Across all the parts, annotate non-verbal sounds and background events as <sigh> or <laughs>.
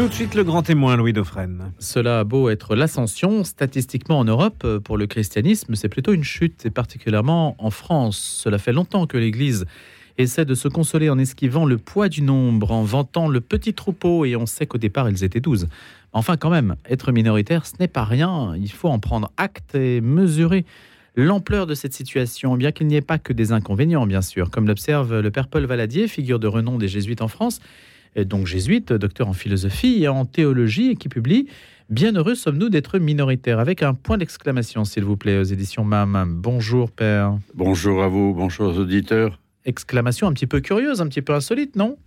Tout de suite le grand témoin, Louis Dauphren. Cela a beau être l'ascension, statistiquement en Europe, pour le christianisme, c'est plutôt une chute, et particulièrement en France. Cela fait longtemps que l'Église essaie de se consoler en esquivant le poids du nombre, en vantant le petit troupeau, et on sait qu'au départ ils étaient 12. Enfin quand même, être minoritaire, ce n'est pas rien, il faut en prendre acte et mesurer l'ampleur de cette situation, bien qu'il n'y ait pas que des inconvénients, bien sûr, comme l'observe le père Paul Valadier, figure de renom des jésuites en France, donc jésuite, docteur en philosophie et en théologie, et qui publie Bien heureux sommes-nous d'être minoritaires, avec un point d'exclamation, s'il vous plaît, aux éditions MAM. Bonjour, Père. Bonjour à vous, bonjour aux auditeurs. Exclamation un petit peu curieuse, un petit peu insolite, non?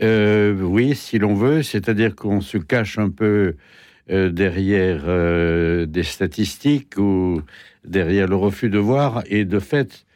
Euh, Oui, si l'on veut, c'est-à-dire qu'on se cache un peu euh, derrière euh, des statistiques ou derrière le refus de voir, et de fait,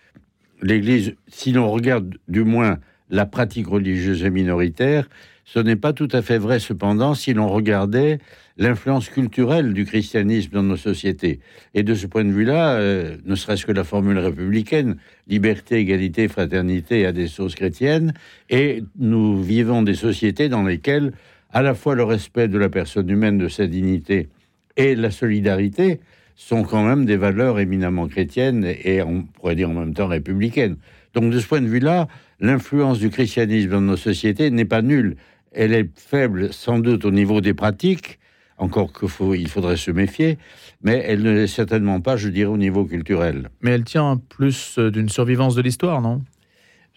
l'Église, si l'on regarde du moins la pratique religieuse est minoritaire. Ce n'est pas tout à fait vrai cependant si l'on regardait l'influence culturelle du christianisme dans nos sociétés. Et de ce point de vue-là, euh, ne serait-ce que la formule républicaine, liberté, égalité, fraternité a des sources chrétiennes, et nous vivons des sociétés dans lesquelles à la fois le respect de la personne humaine, de sa dignité, et la solidarité sont quand même des valeurs éminemment chrétiennes et on pourrait dire en même temps républicaines. Donc de ce point de vue-là, l'influence du christianisme dans nos sociétés n'est pas nulle. Elle est faible sans doute au niveau des pratiques, encore qu'il faudrait se méfier, mais elle ne l'est certainement pas, je dirais, au niveau culturel. Mais elle tient plus euh, d'une survivance de l'histoire, non?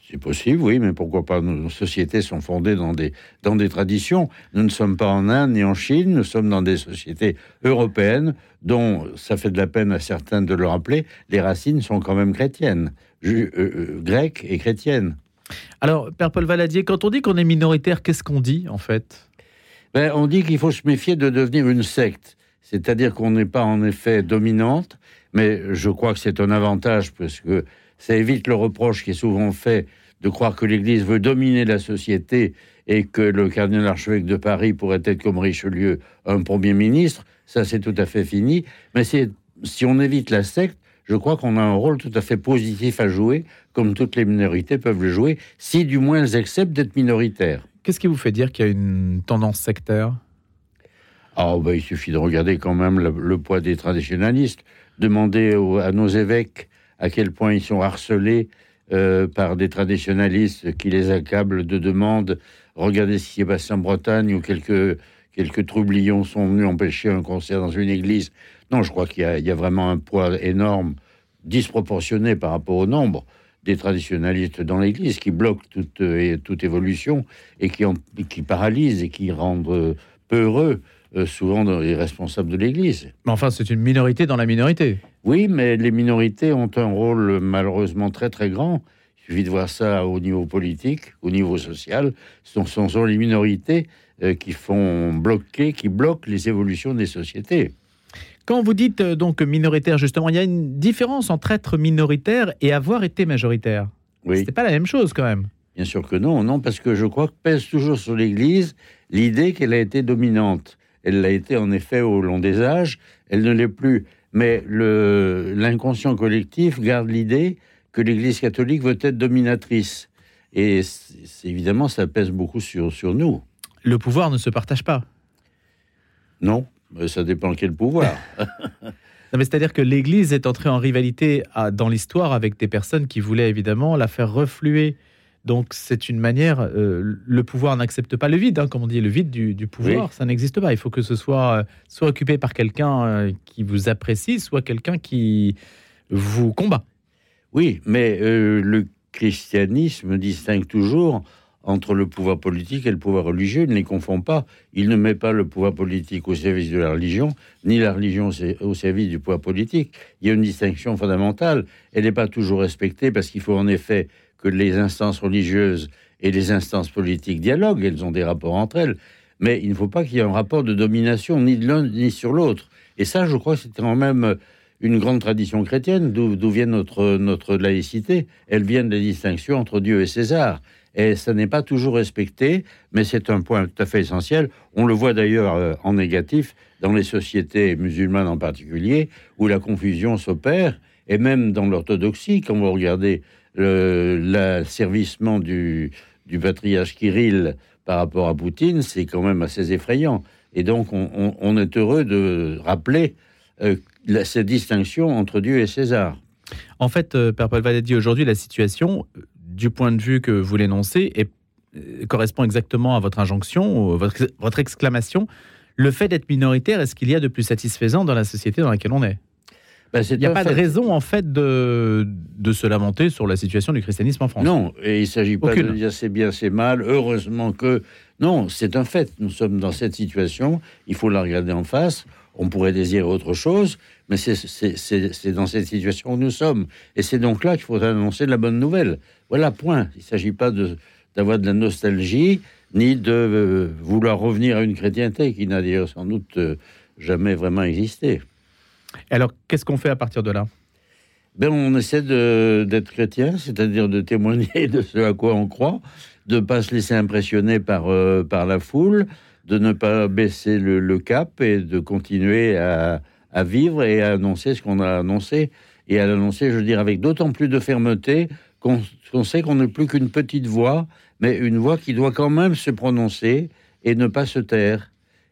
C'est possible, oui, mais pourquoi pas? Nos sociétés sont fondées dans des, dans des traditions. Nous ne sommes pas en Inde ni en Chine, nous sommes dans des sociétés européennes dont ça fait de la peine à certains de le rappeler, les racines sont quand même chrétiennes, euh, euh, grecques et chrétiennes. Alors, Père Paul Valadier, quand on dit qu'on est minoritaire, qu'est-ce qu'on dit en fait? Ben, On dit qu'il faut se méfier de devenir une secte. C'est-à-dire qu'on n'est pas en effet dominante, mais je crois que c'est un avantage parce que ça évite le reproche qui est souvent fait de croire que l'Église veut dominer la société et que le cardinal archevêque de Paris pourrait être comme Richelieu un Premier ministre. Ça, c'est tout à fait fini. Mais si on évite la secte, je crois qu'on a un rôle tout à fait positif à jouer, comme toutes les minorités peuvent le jouer, si du moins elles acceptent d'être minoritaires. Qu'est-ce qui vous fait dire qu'il y a une tendance sectaire? Ah, ben, Il suffit de regarder quand même le, poids des traditionalistes, demander à nos évêques à quel point ils sont harcelés euh, par des traditionalistes qui les accablent de demandes. Regardez ce qui est passé en Bretagne où quelques, quelques troublions sont venus empêcher un concert dans une église. Non, je crois qu'il y, a vraiment un poids énorme, disproportionné par rapport au nombre des traditionalistes dans l'Église qui bloquent toute, euh, toute évolution et qui, qui paralysent et qui rendent euh, peu heureux euh, souvent les responsables de l'Église. Mais enfin, c'est une minorité dans la minorité. Oui, mais les minorités ont un rôle malheureusement très très grand. Il suffit de voir ça au niveau politique, au niveau social. Ce sont, les minorités qui font bloquer, qui bloquent les évolutions des sociétés. Quand vous dites euh, donc minoritaire, justement, il y a une différence entre être minoritaire et avoir été majoritaire. Oui. C'est pas la même chose quand même. Bien sûr que non, non, parce que je crois que pèse toujours sur l'Église l'idée qu'elle a été dominante. Elle l'a été en effet au long des âges, elle ne l'est plus. Mais l'inconscient collectif garde l'idée que l'Église catholique veut être dominatrice. Et évidemment, ça pèse beaucoup sur, sur nous. Le pouvoir ne se partage pas. Non, ça dépend quel pouvoir. <laughs> C'est-à-dire que l'Église est entrée en rivalité dans l'histoire avec des personnes qui voulaient évidemment la faire refluer. Donc c'est une manière, euh, le pouvoir n'accepte pas le vide, hein, comme on dit, le vide du, pouvoir, ça n'existe pas. Il faut que ce soit euh, soit occupé par quelqu'un euh, qui vous apprécie, soit quelqu'un qui vous combat. Oui, mais le christianisme distingue toujours entre le pouvoir politique et le pouvoir religieux. Il ne les confond pas. Il ne met pas le pouvoir politique au service de la religion, ni la religion au service du pouvoir politique. Il y a une distinction fondamentale. Elle n'est pas toujours respectée parce qu'il faut en effet que les instances religieuses et les instances politiques dialoguent. Elles ont des rapports entre elles. Mais il ne faut pas qu'il y ait un rapport de domination ni de l'un ni sur l'autre. Et ça, je crois que c'est quand même une grande tradition chrétienne, d'où vient notre, notre laïcité. Elle vient de la distinction entre Dieu et César et ça n'est pas toujours respecté, mais c'est un point tout à fait essentiel. On le voit d'ailleurs euh, en négatif dans les sociétés musulmanes en particulier, où la confusion s'opère, et même dans l'orthodoxie, quand vous regardez l'asservissement du, du patriarche Kirill par rapport à Poutine, c'est quand même assez effrayant. Et donc, on, est heureux de rappeler euh, cette distinction entre Dieu et César. En fait, euh, Père Paul dit aujourd'hui, la situation, du point de vue que vous l'énoncez, euh, correspond exactement à votre injonction, votre, votre exclamation. Le fait d'être minoritaire, est-ce qu'il y a de plus satisfaisant dans la société dans laquelle on est? Ben, Il n'y a pas de raison, en fait, de, de se lamenter sur la situation du christianisme en France. Non, et il ne s'agit pas de dire c'est bien, c'est mal. Heureusement que. Non, c'est un fait. Nous sommes dans cette situation. Il faut la regarder en face. On pourrait désirer autre chose, mais c'est dans cette situation où nous sommes. Et c'est donc là qu'il faudrait annoncer la bonne nouvelle. Voilà, point. Il ne s'agit pas d'avoir de, la nostalgie, ni de euh, vouloir revenir à une chrétienté qui n'a d'ailleurs sans doute euh, jamais vraiment existé. alors, qu'est-ce qu'on fait à partir de là? Ben, On essaie d'être chrétien, c'est-à-dire de témoigner de ce à quoi on croit, de ne pas se laisser impressionner par, euh, par la foule, de ne pas baisser le cap et de continuer à, à vivre et à annoncer ce qu'on a annoncé, et à l'annoncer, je veux dire, avec d'autant plus de fermeté qu'on sait qu'on n'est plus qu'une petite voix, mais une voix qui doit quand même se prononcer et ne pas se taire.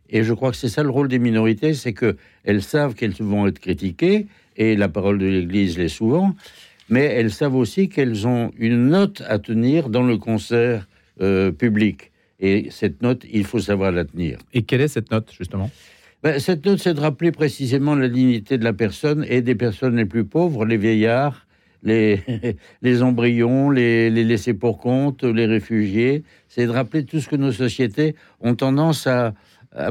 Et je crois que c'est ça le rôle des minorités, c'est qu'elles savent qu'elles vont être critiquées, et la parole de l'Église l'est souvent, mais elles savent aussi qu'elles ont une note à tenir dans le concert euh, public. Et cette note, il faut savoir la tenir. Et quelle est cette note, justement? Ben, cette note, c'est de rappeler précisément la dignité de la personne et des personnes les plus pauvres, les vieillards, les, <laughs> embryons, les, laissés pour compte, les réfugiés. C'est de rappeler tout ce que nos sociétés ont tendance à,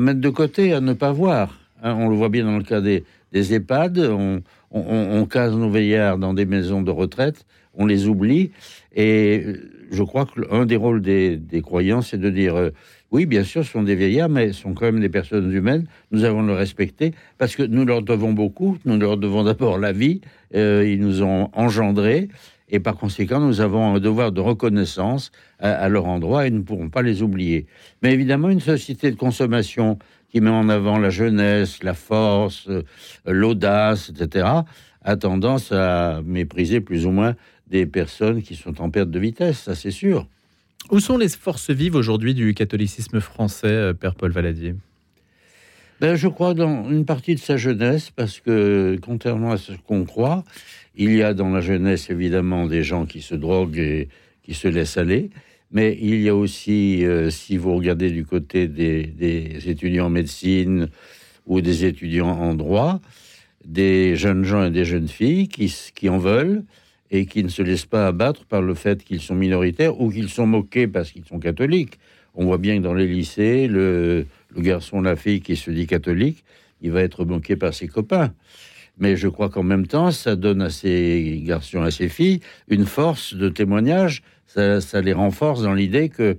mettre de côté, à ne pas voir. Hein, on le voit bien dans le cas des, EHPAD. On, on, case nos veillards dans des maisons de retraite, on les oublie. Et je crois que l'un des rôles des, des croyants, c'est de dire euh, oui, bien sûr, ce sont des vieillards, mais ce sont quand même des personnes humaines. Nous avons le respecter parce que nous leur devons beaucoup. Nous leur devons d'abord la vie. Euh, ils nous ont engendrés. Et par conséquent, nous avons un devoir de reconnaissance à, leur endroit et nous ne pourrons pas les oublier. Mais évidemment, une société de consommation qui met en avant la jeunesse, la force, euh, l'audace, etc., a tendance à mépriser plus ou moins des personnes qui sont en perte de vitesse, ça c'est sûr. Où sont les forces vives aujourd'hui du catholicisme français, euh, Père Paul Valadier ben, Je crois dans une partie de sa jeunesse, parce que contrairement à ce qu'on croit, il y a dans la jeunesse évidemment des gens qui se droguent et qui se laissent aller, mais il y a aussi, euh, si vous regardez du côté des, étudiants en médecine ou des étudiants en droit, des jeunes gens et des jeunes filles qui, qui en veulent, et qui ne se laissent pas abattre par le fait qu'ils sont minoritaires ou qu'ils sont moqués parce qu'ils sont catholiques. On voit bien que dans les lycées, le, garçon, la fille qui se dit catholique, il va être moqué par ses copains. Mais je crois qu'en même temps, ça donne à ces garçons, à ces filles, une force de témoignage. Ça, ça les renforce dans l'idée que,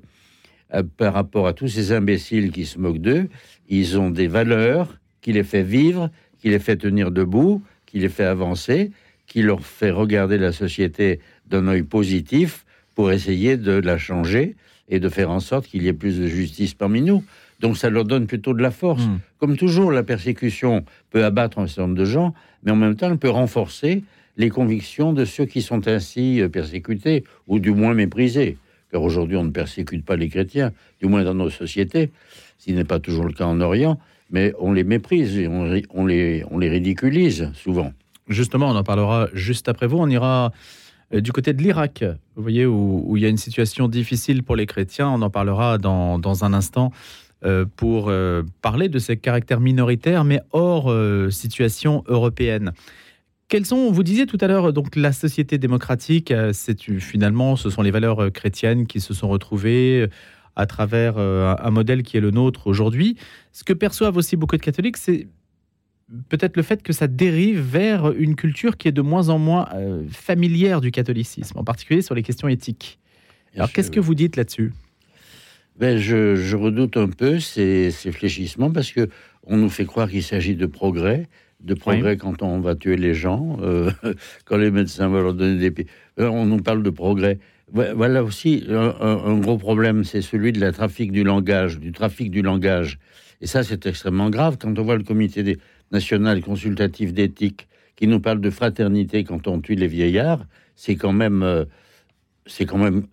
euh, par rapport à tous ces imbéciles qui se moquent d'eux, ils ont des valeurs qui les fait vivre, qui les fait tenir debout, qui les fait avancer qui leur fait regarder la société d'un œil positif pour essayer de la changer et de faire en sorte qu'il y ait plus de justice parmi nous. Donc ça leur donne plutôt de la force. Hmm. Comme toujours, la persécution peut abattre un certain nombre de gens, mais en même temps, elle peut renforcer les convictions de ceux qui sont ainsi euh, persécutés, ou du moins méprisés. Car aujourd'hui, on ne persécute pas les chrétiens, du moins dans nos sociétés, ce n'est pas toujours le cas en Orient, mais on les méprise et on les, on les ridiculise souvent. Justement, on en parlera juste après vous. On ira euh, du côté de l'Irak, vous voyez, où, il y a une situation difficile pour les chrétiens. On en parlera dans, un instant euh, pour euh, parler de ces caractères minoritaires, mais hors situation européenne. Quelles sont, vous disiez tout à l'heure, donc la société démocratique, c'est finalement, ce sont les valeurs chrétiennes qui se sont retrouvées à travers un modèle qui est le nôtre aujourd'hui. Ce que perçoivent aussi beaucoup de catholiques, c'est peut-être le fait que ça dérive vers une culture qui est de moins en moins euh, familière du catholicisme, en particulier sur les questions éthiques. Alors, qu'est-ce que vous dites là-dessus? Ben, je, redoute un peu ces, fléchissements parce que on nous fait croire qu'il s'agit de progrès, de progrès quand on va tuer les gens, euh, <laughs> quand les médecins vont leur donner des... Euh, on nous parle de progrès. Voilà aussi un, un gros problème, c'est celui de la trafic du langage, du trafic du langage. Et ça, c'est extrêmement grave quand on voit le comité des, national consultatif d'éthique qui nous parle de fraternité quand on tue les vieillards, c'est quand même, euh, c'est quand même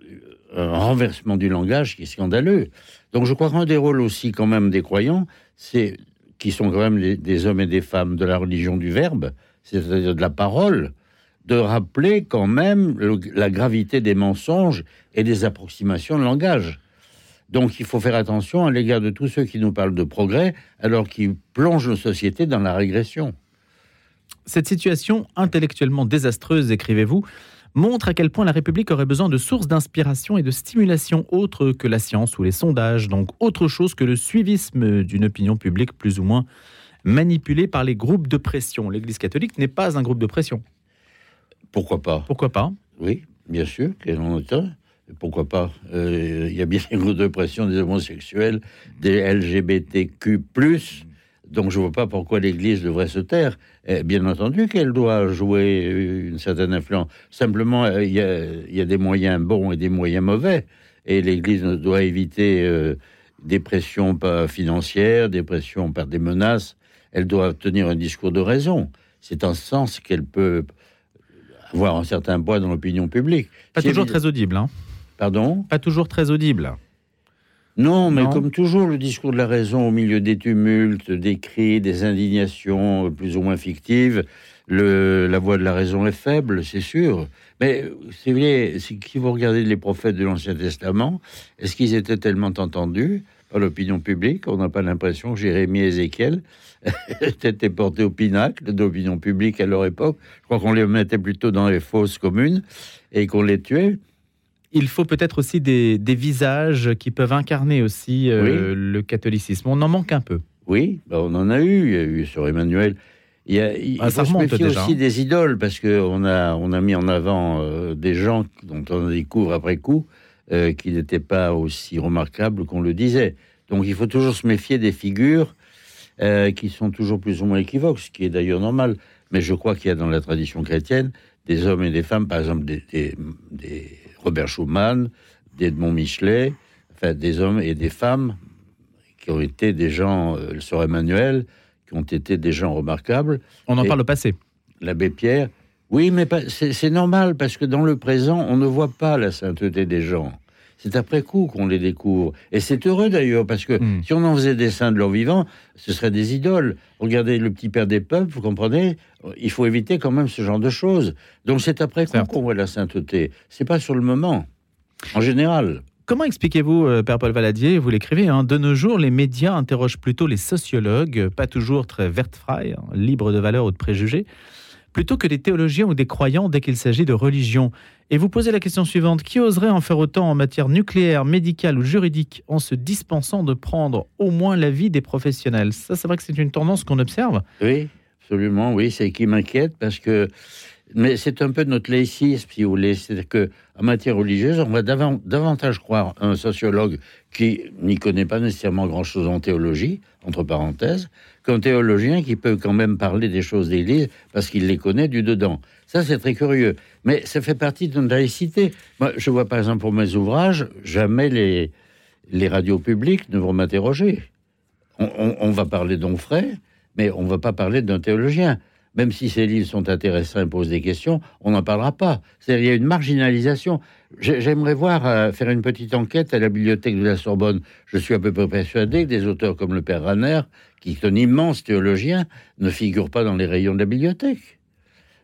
un renversement du langage qui est scandaleux. Donc je crois qu'un des rôles aussi quand même des croyants, c'est qui sont quand même des, hommes et des femmes de la religion du verbe, c'est-à-dire de la parole, de rappeler quand même la gravité des mensonges et des approximations de langage. Donc il faut faire attention à l'égard de tous ceux qui nous parlent de progrès alors qu'ils plongent nos sociétés dans la régression. Cette situation intellectuellement désastreuse, écrivez-vous, montre à quel point la République aurait besoin de sources d'inspiration et de stimulation autres que la science ou les sondages, donc autre chose que le suivisme d'une opinion publique plus ou moins manipulée par les groupes de pression. L'Église catholique n'est pas un groupe de pression. Pourquoi pas? Pourquoi pas? Oui, bien sûr, quel en. Pourquoi pas Euh, Il y a bien les groupes de pression des homosexuels, des LGBTQ+, donc je ne vois pas pourquoi l'Église devrait se taire. Eh, bien entendu qu'elle doit jouer une certaine influence. Simplement, euh, il y, a, il y a des moyens bons et des moyens mauvais. Et l'Église doit éviter euh, des pressions financières, des pressions par des menaces. Elle doit tenir un discours de raison. C'est en ce sens qu'elle peut avoir un certain poids dans l'opinion publique. Pas toujours très audible. Hein Pardon pas toujours très audible. Non, mais Non. comme toujours, le discours de la raison au milieu des tumultes, des cris, des indignations plus ou moins fictives, le, la voix de la raison est faible, c'est sûr. Mais c'est vrai, si vous regardez les prophètes de l'Ancien Testament, est-ce qu'ils étaient tellement entendus par l'opinion publique? On n'a pas l'impression que Jérémie et Ézéchiel <laughs> étaient portés au pinacle de l'opinion publique à leur époque. Je crois qu'on les mettait plutôt dans les fosses communes et qu'on les tuait. Il faut peut-être aussi des, des visages qui peuvent incarner aussi euh, le catholicisme. On en manque un peu. Oui, bah, on en a eu. Il y a eu sur Emmanuel. Il, y a, il Ah, ça faut se méfier déjà, aussi hein. des idoles parce qu'on a, on a mis en avant euh, des gens dont on découvre après coup euh, qui n'étaient pas aussi remarquables qu'on le disait. Donc il faut toujours se méfier des figures euh, qui sont toujours plus ou moins équivoques, ce qui est d'ailleurs normal. Mais je crois qu'il y a dans la tradition chrétienne des hommes et des femmes, par exemple des, des- des Robert Schumann, d'Edmond Michelet, enfin des hommes et des femmes qui ont été des gens, euh, le sœur Emmanuel, qui ont été des gens remarquables. On en Et- parle au passé. L'abbé Pierre, oui, mais c'est normal parce que dans le présent, on ne voit pas la sainteté des gens. C'est après coup qu'on les découvre. Et c'est heureux d'ailleurs, parce que Mm. si on en faisait des saints de leur vivant, ce seraient des idoles. Regardez le petit père des peuples, vous comprenez? Il faut éviter quand même ce genre de choses. Donc c'est après coup qu'on voit la sainteté. C'est pas sur le moment, en général. Comment expliquez-vous, euh, Père Paul Valadier, vous l'écrivez, hein, de nos jours, les médias interrogent plutôt les sociologues, pas toujours très vertefrailles, hein, libres de valeurs ou de préjugés, plutôt que des théologiens ou des croyants dès qu'il s'agit de religion. Et vous posez la question suivante, qui oserait en faire autant en matière nucléaire, médicale ou juridique en se dispensant de prendre au moins l'avis des professionnels? Ça, c'est vrai que c'est une tendance qu'on observe. Oui, absolument, oui, c'est qui m'inquiète parce que. Mais c'est un peu notre laïcisme, si vous voulez. C'est-à-dire qu'en matière religieuse, on va davan- davantage croire un sociologue qui n'y connaît pas nécessairement grand-chose en théologie, entre parenthèses, qu'un théologien qui peut quand même parler des choses d'Église parce qu'il les connaît du dedans. Ça, c'est très curieux. Mais ça fait partie de notre laïcité. Moi, je vois par exemple pour mes ouvrages, jamais les, radios publiques ne vont m'interroger. On, on- on va parler d'Onfray, mais on ne va pas parler d'un théologien. Même si ces livres sont intéressants et posent des questions, on n'en parlera pas. C'est-à-dire, il y a une marginalisation. J'ai- J'aimerais voir euh, faire une petite enquête à la bibliothèque de la Sorbonne. Je suis à peu près persuadé que des auteurs comme le père Ranner, qui est un immense théologien, ne figurent pas dans les rayons de la bibliothèque.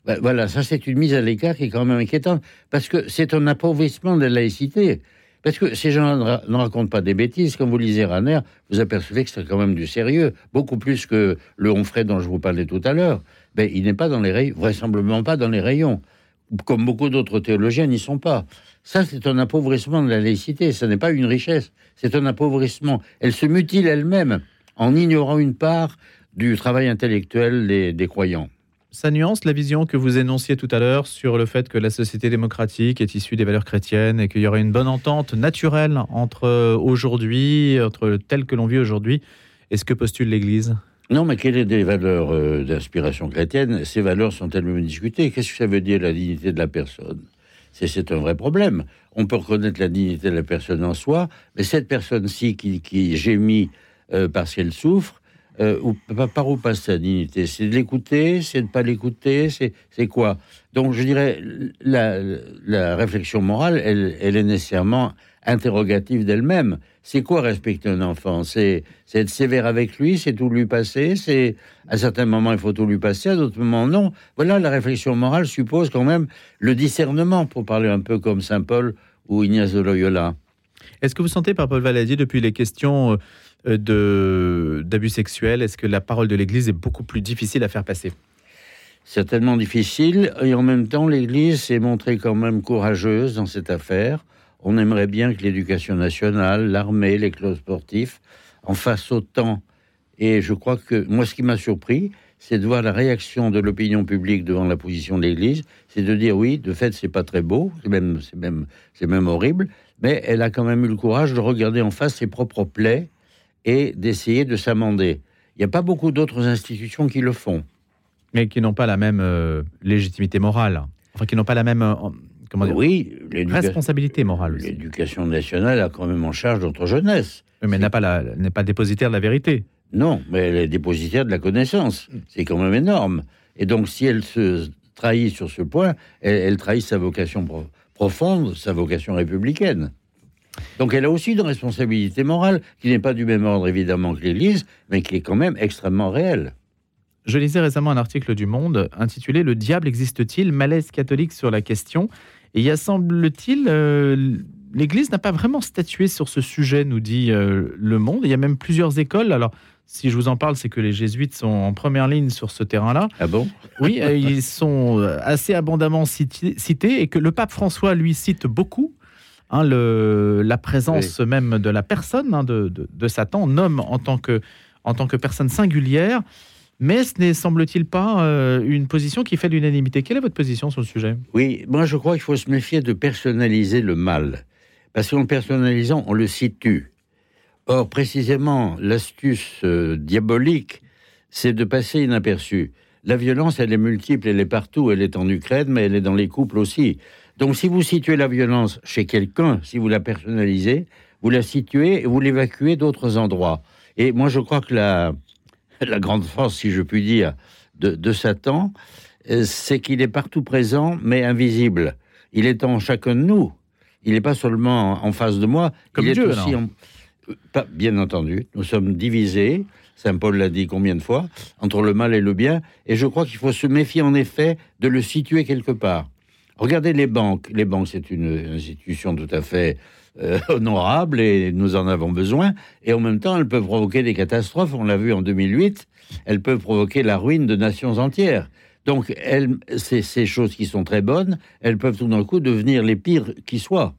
Ben, voilà, ça c'est une mise à l'écart qui est quand même inquiétante, parce que c'est un appauvrissement de la laïcité. Parce que ces gens ne racontent pas des bêtises. Quand vous lisez Ranner, vous apercevez que c'est quand même du sérieux, beaucoup plus que le Onfray dont je vous parlais tout à l'heure. Ben, il n'est pas dans les rayons, vraisemblablement pas dans les rayons, comme beaucoup d'autres théologiens n'y sont pas. Ça, c'est un appauvrissement de la laïcité. Ce n'est pas une richesse, c'est un appauvrissement. Elle se mutile elle-même en ignorant une part du travail intellectuel des, des croyants. Ça nuance la vision que vous énonciez tout à l'heure sur le fait que la société démocratique est issue des valeurs chrétiennes et qu'il y aurait une bonne entente naturelle entre euh, aujourd'hui, entre tel que l'on vit aujourd'hui, et ce que postule l'Église? Non, mais quelles sont des valeurs euh, d'inspiration chrétienne? Ces valeurs sont elles-mêmes discutées. Qu'est-ce que ça veut dire la dignité de la personne? C'est- un vrai problème. On peut reconnaître la dignité de la personne en soi, mais cette personne-ci qui, gémit euh, parce qu'elle souffre, euh, par où passe sa dignité? C'est de l'écouter, c'est de ne pas l'écouter, c'est quoi? Donc je dirais, la, la réflexion morale, elle est nécessairement interrogative d'elle-même. C'est quoi respecter un enfant? C'est être sévère avec lui, c'est tout lui passer, c'est à certains moments il faut tout lui passer, à d'autres moments non. Voilà, la réflexion morale suppose quand même le discernement, pour parler un peu comme Saint Paul ou Ignace de Loyola. Est-ce que vous sentez, par Paul Valadier, depuis les questions euh, de d'abus sexuels, est-ce que la parole de l'Église est beaucoup plus difficile à faire passer? Certainement difficile, et en même temps, l'Église s'est montrée quand même courageuse dans cette affaire. On aimerait bien que l'éducation nationale, l'armée, les clubs sportifs en fassent autant. Et je crois que moi, ce qui m'a surpris, c'est de voir la réaction de l'opinion publique devant la position de l'Église. C'est de dire oui, de fait, c'est pas très beau, c'est même, c'est même, c'est même horrible, mais elle a quand même eu le courage de regarder en face ses propres plaies et d'essayer de s'amender. Il n'y a pas beaucoup d'autres institutions qui le font. Mais qui n'ont pas la même euh, légitimité morale. Enfin, qui n'ont pas la même euh, comment dire, oui, responsabilité morale. L'éducation nationale a quand même en charge notre jeunesse. mais n'est pas, n'est pas dépositaire de la vérité. Non, mais elle est dépositaire de la connaissance. C'est quand même énorme. Et donc, si elle se trahit sur ce point, elle, trahit sa vocation profonde, sa vocation républicaine. Donc elle a aussi une responsabilité morale qui n'est pas du même ordre évidemment que l'Église, mais qui est quand même extrêmement réelle. Je lisais récemment un article du Monde intitulé Le diable existe-t-il? Malaise catholique sur la question. Et il y a, semble-t-il, euh, l'Église n'a pas vraiment statué sur ce sujet, nous dit euh, Le Monde. Il y a même plusieurs écoles. Alors, si je vous en parle, c'est que les jésuites sont en première ligne sur ce terrain-là. Ah bon? Oui, euh, ils sont assez abondamment cités et que le pape François, lui, cite beaucoup. Hein, le, la présence même de la personne, hein, de, de, Satan, en tant que, en tant que personne singulière. Mais ce n'est, semble-t-il, pas euh, une position qui fait l'unanimité. Quelle est votre position sur le sujet? Oui, moi je crois qu'il faut se méfier de personnaliser le mal. Parce qu'en personnalisant, on le situe. Or, précisément, l'astuce euh, diabolique, c'est de passer inaperçu. La violence, elle est multiple, elle est partout, elle est en Ukraine, mais elle est dans les couples aussi. Donc si vous situez la violence chez quelqu'un, si vous la personnalisez, vous la situez et vous l'évacuez d'autres endroits. Et moi, je crois que la, <laughs> la grande force, si je puis dire, de, Satan, euh, c'est qu'il est partout présent, mais invisible. Il est en chacun de nous. Il n'est pas seulement en face de moi. Comme il Dieu, est aussi en... Pas, bien entendu, nous sommes divisés. Saint Paul l'a dit combien de fois? Entre le mal et le bien. Et je crois qu'il faut se méfier en effet de le situer quelque part. Regardez les banques. Les banques, c'est une institution tout à fait euh, <laughs> honorables et nous en avons besoin. Et en même temps, elles peuvent provoquer des catastrophes. On l'a vu en 2008. Elles peuvent provoquer la ruine de nations entières. Donc, elles, ces, choses qui sont très bonnes, elles peuvent tout d'un coup devenir les pires qui soient.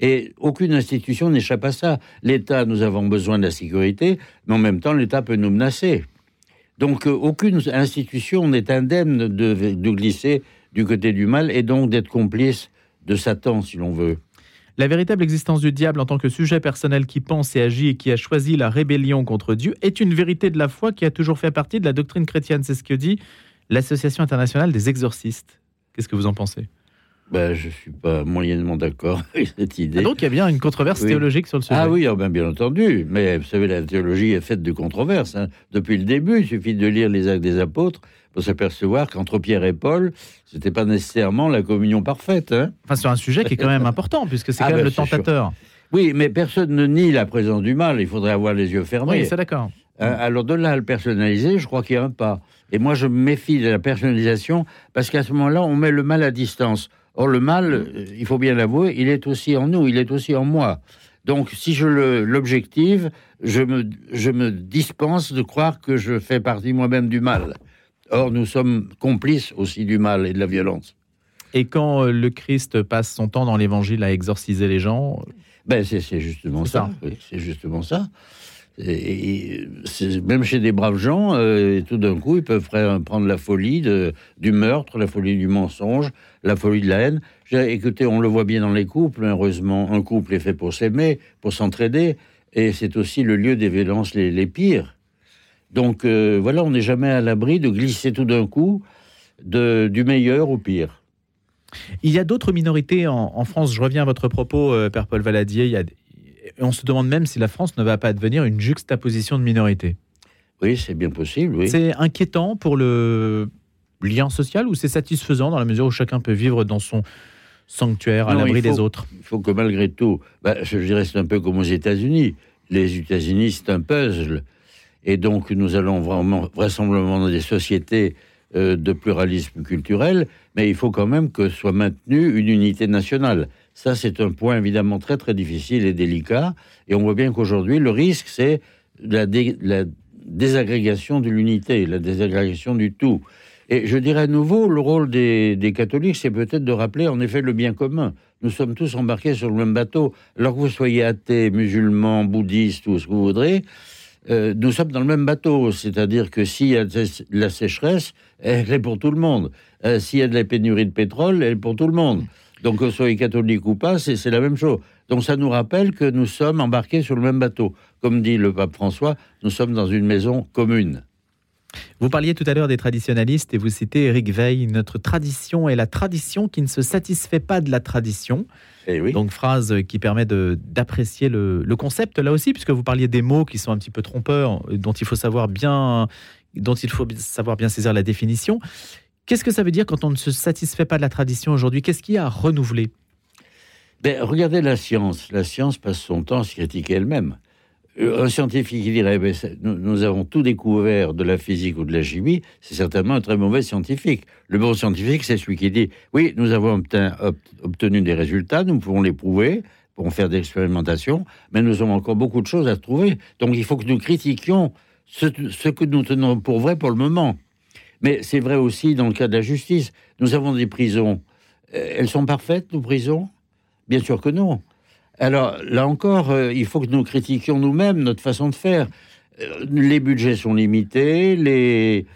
Et aucune institution n'échappe à ça. L'État, nous avons besoin de la sécurité, mais en même temps, l'État peut nous menacer. Donc, euh, aucune institution n'est indemne de, de, glisser du côté du mal et donc d'être complice de Satan, si l'on veut. La véritable existence du diable en tant que sujet personnel qui pense et agit et qui a choisi la rébellion contre Dieu est une vérité de la foi qui a toujours fait partie de la doctrine chrétienne. C'est ce que dit l'Association internationale des exorcistes. Qu'est-ce que vous en pensez? Ben, je ne suis pas moyennement d'accord <laughs> avec cette idée. Ah, donc il y a bien une controverse théologique sur le sujet. Ah oui, oh, ben, bien entendu. Mais vous savez, la théologie est faite de controverses. Hein. Depuis le début, il suffit de lire les actes des apôtres pour s'apercevoir qu'entre Pierre et Paul, ce n'était pas nécessairement la communion parfaite. Hein. Enfin, sur un sujet qui est quand même important, puisque c'est ah, quand même ben, le tentateur. Oui, mais personne ne nie la présence du mal. Il faudrait avoir les yeux fermés. Oui, c'est d'accord. Euh, alors de là à le personnaliser, je crois qu'il y a un pas. Et moi, je me méfie de la personnalisation parce qu'à ce moment-là, on met le mal à distance. Or, le mal, euh, il faut bien l'avouer, il est aussi en nous, il est aussi en moi. Donc, si je l'objective, je me, je me dispense de croire que je fais partie moi-même du mal. Or, nous sommes complices aussi du mal et de la violence. Et quand euh, le Christ passe son temps dans l'Évangile à exorciser les gens ben, C'est justement ça. c'est justement ça. Même chez des braves gens, euh, tout d'un coup, ils peuvent prendre la folie du meurtre, la folie du mensonge, la folie de la haine. Écoutez, on le voit bien dans les couples. Heureusement, un couple est fait pour s'aimer, pour s'entraider, et c'est aussi le lieu des violences les, pires. Donc euh, voilà, on n'est jamais à l'abri de glisser tout d'un coup du meilleur au pire. Il y a d'autres minorités en, France. Je reviens à votre propos, euh, Père Paul Valadier. Il y a, on se demande même si la France ne va pas devenir une juxtaposition de minorités. Oui, c'est bien possible. Oui. C'est inquiétant pour le lien social ou c'est satisfaisant dans la mesure où chacun peut vivre dans son sanctuaire à l'abri des autres? Il faut que malgré tout, bah, je dirais c'est un peu comme aux États-Unis. Les États-Unis, c'est un puzzle. Et donc, nous allons vraiment, vraisemblablement dans des sociétés euh, de pluralisme culturel, mais il faut quand même que soit maintenue une unité nationale. Ça, c'est un point évidemment très très difficile et délicat. Et on voit bien qu'aujourd'hui, le risque, c'est la, dé- la désagrégation de l'unité, la désagrégation du tout. Et je dirais à nouveau, le rôle des, des catholiques, c'est peut-être de rappeler en effet le bien commun. Nous sommes tous embarqués sur le même bateau. Alors que vous soyez athée, musulman, bouddhiste ou ce que vous voudrez, euh, nous sommes dans le même bateau. C'est-à-dire que s'il y a de la sécheresse, elle est pour tout le monde. Euh, s'il y a de la pénurie de pétrole, elle est pour tout le monde. Donc que vous soyez catholique ou pas, c'est la même chose. Donc ça nous rappelle que nous sommes embarqués sur le même bateau. Comme dit le pape François, nous sommes dans une maison commune. Vous parliez tout à l'heure des traditionalistes et vous citez Éric Veil, notre tradition est la tradition qui ne se satisfait pas de la tradition. Eh oui. Donc phrase qui permet d'apprécier le, le concept là aussi, puisque vous parliez des mots qui sont un petit peu trompeurs, dont il faut savoir bien, dont il faut savoir bien saisir la définition. Qu'est-ce que ça veut dire quand on ne se satisfait pas de la tradition aujourd'hui? Qu'est-ce qu'il y a à renouveler? Ben, regardez la science. La science passe son temps à se critiquer elle-même. Euh, Un scientifique qui dirait ben, nous, avons tout découvert de la physique ou de la chimie, c'est certainement un très mauvais scientifique. Le bon scientifique, c'est celui qui dit oui, nous avons obtenu, ob- obtenu des résultats, nous pouvons les prouver, pour faire des expérimentations, mais nous avons encore beaucoup de choses à trouver. Donc il faut que nous critiquions ce que nous tenons pour vrai pour le moment. Mais c'est vrai aussi dans le cas de la justice. Nous avons des prisons. Euh, Elles sont parfaites, nos prisons? Bien sûr que non. Alors là encore, euh, il faut que nous critiquions nous-mêmes notre façon de faire. Euh, les budgets sont limités, les,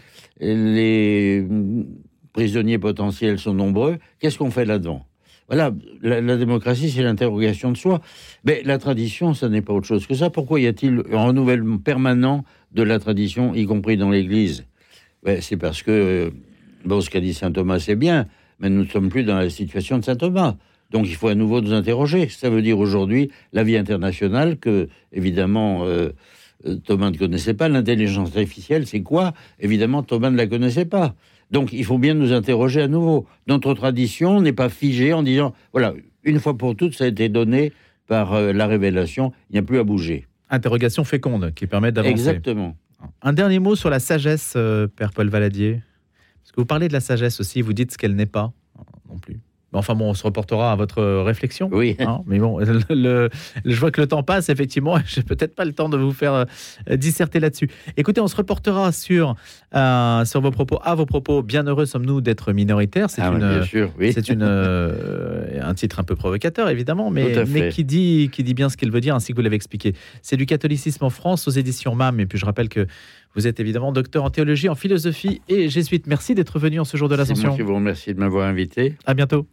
prisonniers potentiels sont nombreux. Qu'est-ce qu'on fait là-dedans? Voilà, la, la démocratie, c'est l'interrogation de soi. Mais la tradition, ça n'est pas autre chose que ça. Pourquoi y a-t-il un renouvellement permanent de la tradition, y compris dans l'Église? C'est parce que, euh, bon, ce qu'a dit saint Thomas, c'est bien, mais nous ne sommes plus dans la situation de saint Thomas. Donc il faut à nouveau nous interroger. Ça veut dire aujourd'hui la vie internationale que, évidemment, euh, euh, Thomas ne connaissait pas. L'intelligence artificielle, c'est quoi? Évidemment, Thomas ne la connaissait pas. Donc il faut bien nous interroger à nouveau. Notre tradition n'est pas figée en disant, voilà, une fois pour toutes, ça a été donné par euh, la révélation, il n'y a plus à bouger. Interrogation féconde qui permet d'avancer. Exactement. Un dernier mot sur la sagesse, euh, Père Paul Valadier. Parce que vous parlez de la sagesse aussi, vous dites ce qu'elle n'est pas non plus. Mais Enfin bon, on se reportera à votre euh, réflexion. Oui. hein. mais bon, <laughs> le, le- je vois que le temps passe, effectivement. <laughs> J'ai peut-être pas le temps de vous faire euh, disserter là-dessus. Écoutez, on se reportera sur, euh, sur vos propos, à vos propos. Bien heureux sommes-nous d'être minoritaires. C'est Ah, une, bien sûr, oui. c'est une, euh, un titre un peu provocateur, évidemment, mais, qui, dit, qui dit bien ce qu'il veut dire, ainsi que vous l'avez expliqué. C'est du catholicisme en France aux éditions MAM. Et puis je rappelle que vous êtes évidemment docteur en théologie, en philosophie et jésuite. Merci d'être venu en ce jour de l'Ascension. qui vous remercie de m'avoir invité. À bientôt.